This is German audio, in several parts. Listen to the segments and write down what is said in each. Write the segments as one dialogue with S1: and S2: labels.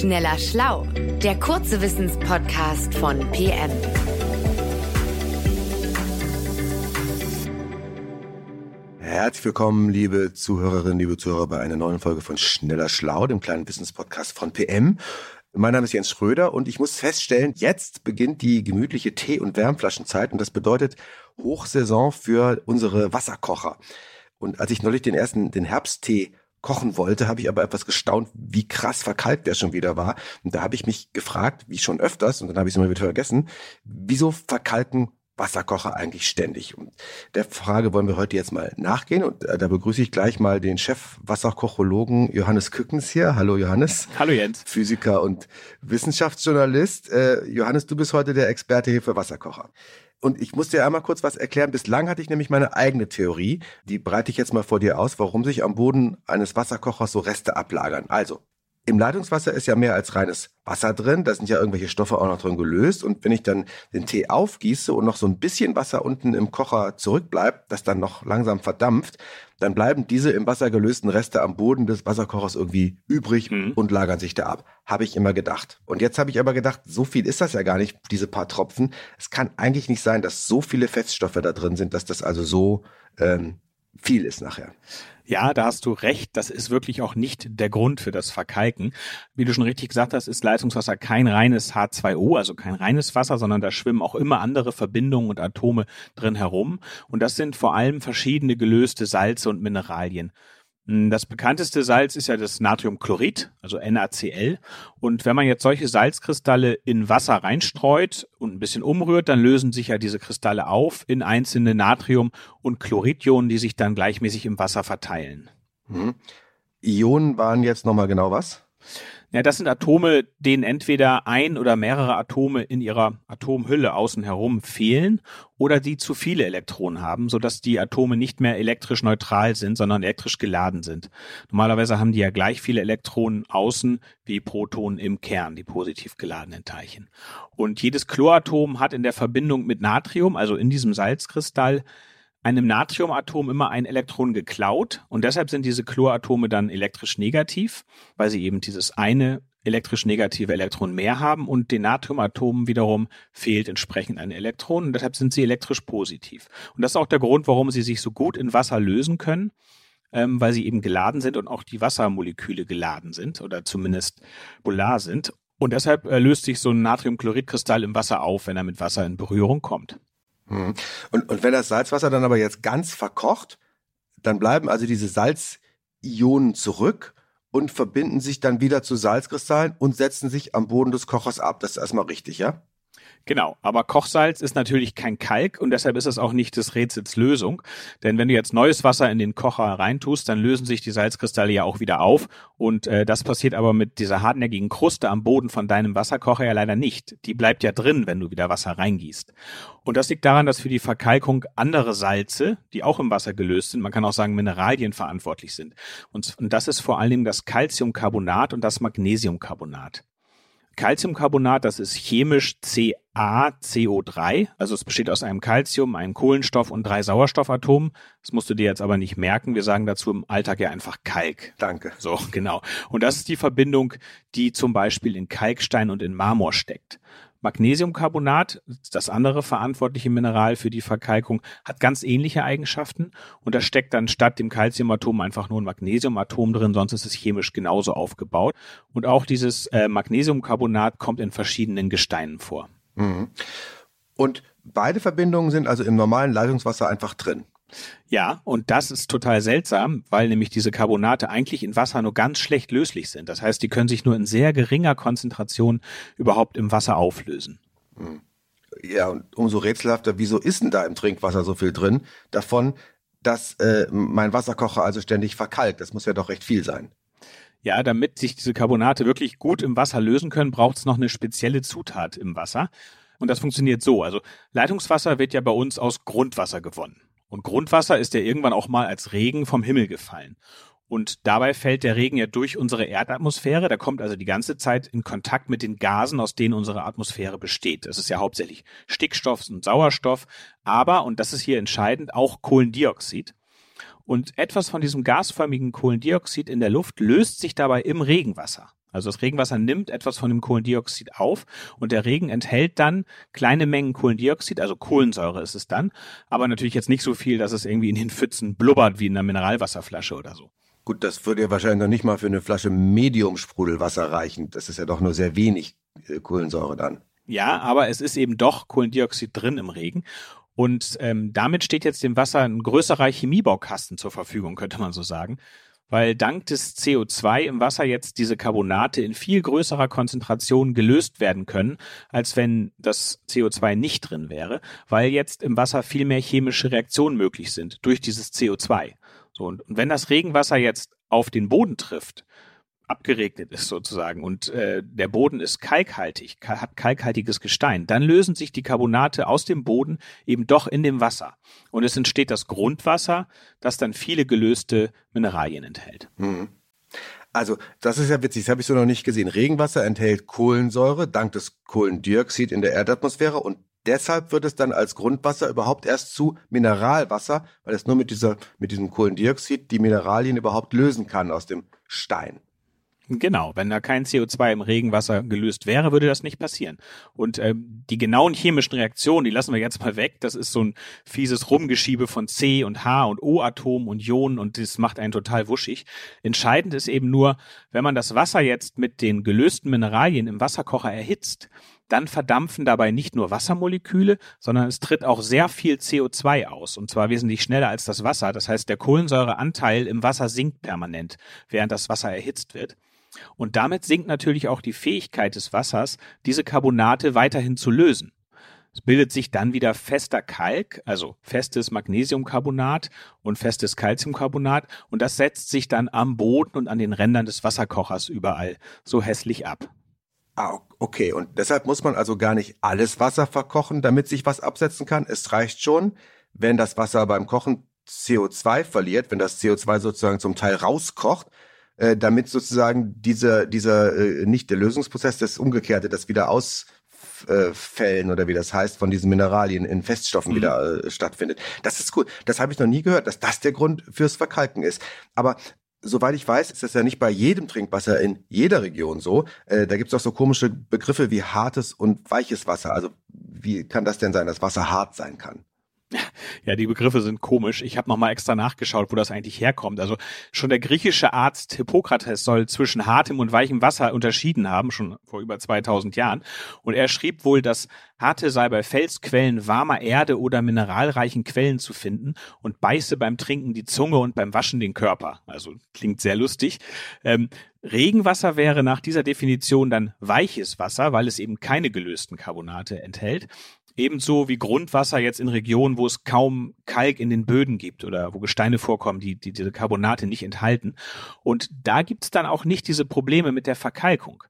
S1: Schneller Schlau, der kurze Wissenspodcast von PM.
S2: Herzlich willkommen, liebe Zuhörerinnen, liebe Zuhörer, bei einer neuen Folge von Schneller Schlau, dem kleinen Wissenspodcast von PM. Mein Name ist Jens Schröder und ich muss feststellen, jetzt beginnt die gemütliche Tee- und Wärmflaschenzeit und das bedeutet Hochsaison für unsere Wasserkocher. Und als ich neulich den ersten, den Herbsttee kochen wollte, habe ich aber etwas gestaunt, wie krass verkalkt der schon wieder war. Und da habe ich mich gefragt, wie schon öfters, und dann habe ich es immer wieder vergessen, wieso verkalken Wasserkocher eigentlich ständig? Und der Frage wollen wir heute jetzt mal nachgehen. Und äh, da begrüße ich gleich mal den Chef Wasserkochologen Johannes Kückens hier. Hallo Johannes.
S3: Hallo Jens.
S2: Physiker und Wissenschaftsjournalist. Äh, Johannes, du bist heute der Experte hier für Wasserkocher. Und ich muss dir einmal kurz was erklären. Bislang hatte ich nämlich meine eigene Theorie. Die breite ich jetzt mal vor dir aus, warum sich am Boden eines Wasserkochers so Reste ablagern. Also, im Leitungswasser ist ja mehr als reines Wasser drin. Da sind ja irgendwelche Stoffe auch noch drin gelöst. Und wenn ich dann den Tee aufgieße und noch so ein bisschen Wasser unten im Kocher zurückbleibt, das dann noch langsam verdampft, dann bleiben diese im Wasser gelösten Reste am Boden des Wasserkochers irgendwie übrig mhm. und lagern sich da ab. Habe ich immer gedacht. Und jetzt habe ich aber gedacht, so viel ist das ja gar nicht, diese paar Tropfen. Es kann eigentlich nicht sein, dass so viele Feststoffe da drin sind, dass das also so ähm, viel ist nachher.
S3: Ja, da hast du recht. Das ist wirklich auch nicht der Grund für das Verkalken. Wie du schon richtig gesagt hast, ist Leitungswasser kein reines H2O, also kein reines Wasser, sondern da schwimmen auch immer andere Verbindungen und Atome drin herum. Und das sind vor allem verschiedene gelöste Salze und Mineralien. Hm, das bekannteste Salz ist ja das Natriumchlorid, also NaCl. Und wenn man jetzt solche Salzkristalle in Wasser reinstreut und ein bisschen umrührt, dann lösen sich ja diese Kristalle auf in einzelne Natrium- und Chloridionen, die sich dann gleichmäßig im Wasser verteilen.
S2: Mhm. Ionen waren jetzt nochmal genau was?
S3: Ja, das sind Atome, denen entweder ein oder mehrere Atome in ihrer Atomhülle außen herum fehlen oder die zu viele Elektronen haben, sodass die Atome nicht mehr elektrisch neutral sind, sondern elektrisch geladen sind. Normalerweise haben die ja gleich viele Elektronen außen wie Protonen im Kern, die positiv geladenen Teilchen. Und jedes Chloratom hat in der Verbindung mit Natrium, also in diesem Salzkristall, einem Natriumatom immer ein Elektron geklaut und deshalb sind diese Chloratome dann elektrisch negativ, weil sie eben dieses eine elektrisch negative Elektron mehr haben und den Natriumatomen wiederum fehlt entsprechend ein Elektron und deshalb sind sie elektrisch positiv. Und das ist auch der Grund, warum sie sich so gut in Wasser lösen können, ähm, weil sie eben geladen sind und auch die Wassermoleküle geladen sind oder zumindest polar sind. Und deshalb äh, löst sich so ein Natriumchloridkristall im Wasser auf, wenn er mit Wasser in Berührung kommt.
S2: Mhm. Und, und wenn das Salzwasser dann aber jetzt ganz verkocht, dann bleiben also diese Salzionen zurück und verbinden sich dann wieder zu Salzkristallen und setzen sich am Boden des Kochers ab. Das ist erstmal richtig, ja?
S3: Genau, aber Kochsalz ist natürlich kein Kalk und deshalb ist es auch nicht des Rätsels Lösung. Denn wenn du jetzt neues Wasser in den Kocher reintust, dann lösen sich die Salzkristalle ja auch wieder auf. Und äh, das passiert aber mit dieser hartnäckigen Kruste am Boden von deinem Wasserkocher ja leider nicht. Die bleibt ja drin, wenn du wieder Wasser reingießt. Und das liegt daran, dass für die Verkalkung andere Salze, die auch im Wasser gelöst sind, man kann auch sagen Mineralien verantwortlich sind. Und, und das ist vor allem das Calciumcarbonat und das Magnesiumcarbonat. Calciumcarbonat, das ist chemisch CaCO3, also es besteht aus einem Calcium, einem Kohlenstoff und drei Sauerstoffatomen. Das musst du dir jetzt aber nicht merken. Wir sagen dazu im Alltag ja einfach Kalk.
S2: Danke.
S3: So, genau. Und das ist die Verbindung, die zum Beispiel in Kalkstein und in Marmor steckt. Magnesiumcarbonat, das andere verantwortliche Mineral für die Verkalkung, hat ganz ähnliche Eigenschaften und da steckt dann statt dem Calciumatom einfach nur ein Magnesiumatom drin, sonst ist es chemisch genauso aufgebaut. Und auch dieses äh, Magnesiumcarbonat kommt in verschiedenen Gesteinen vor.
S2: Mhm. Und beide Verbindungen sind also im normalen Leitungswasser einfach drin.
S3: Ja, und das ist total seltsam, weil nämlich diese Carbonate eigentlich in Wasser nur ganz schlecht löslich sind. Das heißt, die können sich nur in sehr geringer Konzentration überhaupt im Wasser auflösen. Hm.
S2: Ja, und umso rätselhafter, wieso ist denn da im Trinkwasser so viel drin davon, dass äh, mein Wasserkocher also ständig verkalkt? Das muss ja doch recht viel sein.
S3: Ja, damit sich diese Carbonate wirklich gut im Wasser lösen können, braucht es noch eine spezielle Zutat im Wasser. Und das funktioniert so. Also Leitungswasser wird ja bei uns aus Grundwasser gewonnen. Und Grundwasser ist ja irgendwann auch mal als Regen vom Himmel gefallen. Und dabei fällt der Regen ja durch unsere Erdatmosphäre. Der kommt also die ganze Zeit in Kontakt mit den Gasen, aus denen unsere Atmosphäre besteht. Das ist ja hauptsächlich Stickstoff und Sauerstoff, aber, und das ist hier entscheidend, auch Kohlendioxid. Und etwas von diesem gasförmigen Kohlendioxid in der Luft löst sich dabei im Regenwasser. Also das Regenwasser nimmt etwas von dem Kohlendioxid auf und der Regen enthält dann kleine Mengen Kohlendioxid, also Kohlensäure ist es dann, aber natürlich jetzt nicht so viel, dass es irgendwie in den Pfützen blubbert wie in einer Mineralwasserflasche oder so.
S2: Gut, das würde ja wahrscheinlich noch nicht mal für eine Flasche Medium-Sprudelwasser reichen. Das ist ja doch nur sehr wenig äh, Kohlensäure dann.
S3: Ja, aber es ist eben doch Kohlendioxid drin im Regen. Und ähm, damit steht jetzt dem Wasser ein größerer Chemiebaukasten zur Verfügung, könnte man so sagen weil dank des CO2 im Wasser jetzt diese Carbonate in viel größerer Konzentration gelöst werden können, als wenn das CO2 nicht drin wäre, weil jetzt im Wasser viel mehr chemische Reaktionen möglich sind durch dieses CO2. So, und, und wenn das Regenwasser jetzt auf den Boden trifft, abgeregnet ist sozusagen und äh, der Boden ist kalkhaltig, hat kalkhaltiges Gestein, dann lösen sich die Carbonate aus dem Boden eben doch in dem Wasser und es entsteht das Grundwasser, das dann viele gelöste Mineralien enthält.
S2: Mhm. Also, das ist ja witzig, das habe ich so noch nicht gesehen. Regenwasser enthält Kohlensäure dank des Kohlendioxid in der Erdatmosphäre und deshalb wird es dann als Grundwasser überhaupt erst zu Mineralwasser, weil es nur mit dieser mit diesem Kohlendioxid die Mineralien überhaupt lösen kann aus dem Stein.
S3: Genau, wenn da kein CO2 im Regenwasser gelöst wäre, würde das nicht passieren. Und ähm, die genauen chemischen Reaktionen, die lassen wir jetzt mal weg. Das ist so ein fieses Rumgeschiebe von C und H und O-Atomen und Ionen und das macht einen total wuschig. Entscheidend ist eben nur, wenn man das Wasser jetzt mit den gelösten Mineralien im Wasserkocher erhitzt, dann verdampfen dabei nicht nur Wassermoleküle, sondern es tritt auch sehr viel CO2 aus, und zwar wesentlich schneller als das Wasser. Das heißt, der Kohlensäureanteil im Wasser sinkt permanent, während das Wasser erhitzt wird. Und damit sinkt natürlich auch die Fähigkeit des Wassers, diese Carbonate weiterhin zu lösen. Es bildet sich dann wieder fester Kalk, also festes Magnesiumcarbonat und festes Calciumcarbonat und das setzt sich dann am Boden und an den Rändern des Wasserkochers überall so hässlich ab.
S2: Ah, okay. Und deshalb muss man also gar nicht alles Wasser verkochen, damit sich was absetzen kann. Es reicht schon, wenn das Wasser beim Kochen CO2 verliert, wenn das CO2 sozusagen zum Teil rauskocht, äh, damit sozusagen dieser, dieser äh, nicht der Lösungsprozess, das Umgekehrte, das wieder ausfällen oder wie das heißt, von diesen Mineralien in Feststoffen mhm. wieder äh, stattfindet. Das ist cool. Das habe ich noch nie gehört, dass das der Grund fürs Verkalken ist. Aber soweit ich weiß, ist das ja nicht bei jedem Trinkwasser in jeder Region so. Äh, da gibt es auch so komische Begriffe wie hartes und weiches Wasser. Also wie kann das denn sein, dass Wasser hart sein kann?
S3: Ja, die Begriffe sind komisch. Ich habe nochmal extra nachgeschaut, wo das eigentlich herkommt. Also schon der griechische Arzt Hippokrates soll zwischen hartem und weichem Wasser unterschieden haben, schon vor über 2000 Jahren. Und er schrieb wohl, dass harte sei bei Felsquellen, warmer Erde oder mineralreichen Quellen zu finden und beiße beim Trinken die Zunge und beim Waschen den Körper. Also klingt sehr lustig. Ähm, Regenwasser wäre nach dieser Definition dann weiches Wasser, weil es eben keine gelösten Carbonate enthält. Ebenso wie Grundwasser jetzt in Regionen, wo es kaum Kalk in den Böden gibt oder wo Gesteine vorkommen, die, die diese Carbonate nicht enthalten. Und da gibt's dann auch nicht diese Probleme mit der Verkalkung.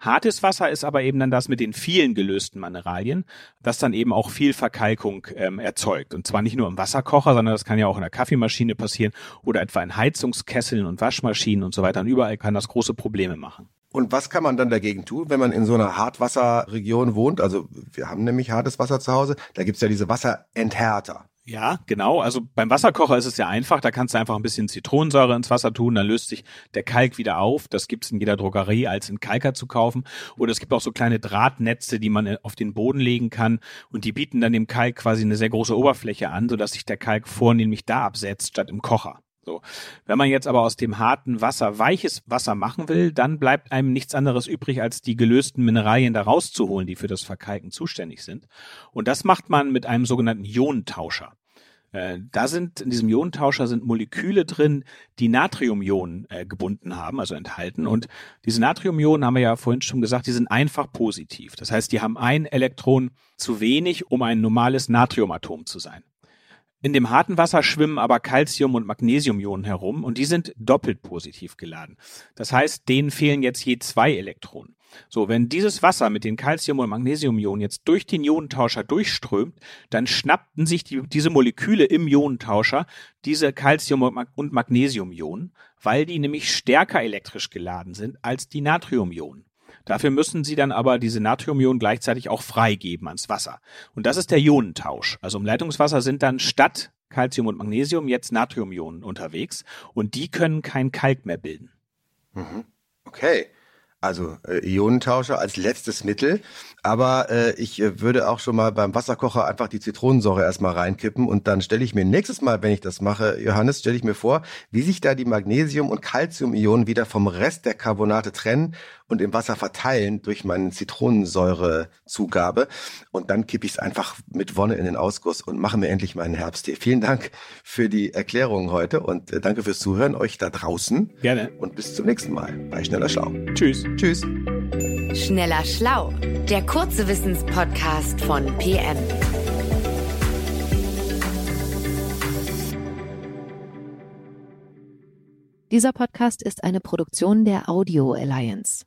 S3: Hartes Wasser ist aber eben dann das mit den vielen gelösten Mineralien, das dann eben auch viel Verkalkung ähm, erzeugt. Und zwar nicht nur im Wasserkocher, sondern das kann ja auch in der Kaffeemaschine passieren oder etwa in Heizungskesseln und Waschmaschinen und so weiter. Und überall kann das große Probleme machen.
S2: Und was kann man dann dagegen tun, wenn man in so einer Hartwasserregion wohnt? Also wir haben nämlich hartes Wasser zu Hause. Da gibt's ja diese Wasserenthärter.
S3: Ja, genau. Also beim Wasserkocher ist es ja einfach. Da kannst du einfach ein bisschen Zitronensäure ins Wasser tun, dann löst sich der Kalk wieder auf. Das gibt's in jeder Drogerie als in Kalker zu kaufen. Oder es gibt auch so kleine Drahtnetze, die man auf den Boden legen kann. Und die bieten dann dem Kalk quasi eine sehr große Oberfläche an, sodass sich der Kalk vornehmlich da absetzt, statt im Kocher. So. Wenn man jetzt aber aus dem harten Wasser weiches Wasser machen will, dann bleibt einem nichts anderes übrig, als die gelösten Mineralien da rauszuholen, die für das Verkalken zuständig sind. Und das macht man mit einem sogenannten Ionentauscher. Äh, da sind in diesem Ionentauscher sind Moleküle drin, die Natriumionen äh, gebunden haben, also enthalten. Und diese Natriumionen haben wir ja vorhin schon gesagt, die sind einfach positiv. Das heißt, die haben ein Elektron zu wenig, um ein normales Natriumatom zu sein. In dem harten Wasser schwimmen aber Calcium- und Magnesiumionen herum und die sind doppelt positiv geladen. Das heißt, denen fehlen jetzt je zwei Elektronen. So, wenn dieses Wasser mit den Calcium- und Magnesiumionen jetzt durch den Ionentauscher durchströmt, dann schnappten sich die, diese Moleküle im Ionentauscher diese Calcium- und Magnesiumionen, weil die nämlich stärker elektrisch geladen sind als die Natriumionen. Dafür müssen sie dann aber diese Natriumionen gleichzeitig auch freigeben ans Wasser. Und das ist der Ionentausch. Also im Leitungswasser sind dann statt Calcium und Magnesium jetzt Natriumionen unterwegs und die können kein Kalk mehr bilden.
S2: Mhm. Okay. Also äh, Ionentauscher als letztes Mittel. Aber äh, ich äh, würde auch schon mal beim Wasserkocher einfach die Zitronensäure erstmal reinkippen und dann stelle ich mir nächstes Mal, wenn ich das mache, Johannes, stelle ich mir vor, wie sich da die Magnesium- und Calcium-Ionen wieder vom Rest der Carbonate trennen und im Wasser verteilen durch meine Zitronensäurezugabe. Und dann kippe ich es einfach mit Wonne in den Ausguss und mache mir endlich meinen Herbsttee. Vielen Dank für die Erklärung heute und äh, danke fürs Zuhören euch da draußen.
S3: Gerne.
S2: Und bis zum nächsten Mal bei Schneller Schlau.
S3: Tschüss.
S2: Tschüss.
S1: Schneller Schlau, der kurze Wissenspodcast von PM.
S4: Dieser Podcast ist eine Produktion der Audio Alliance.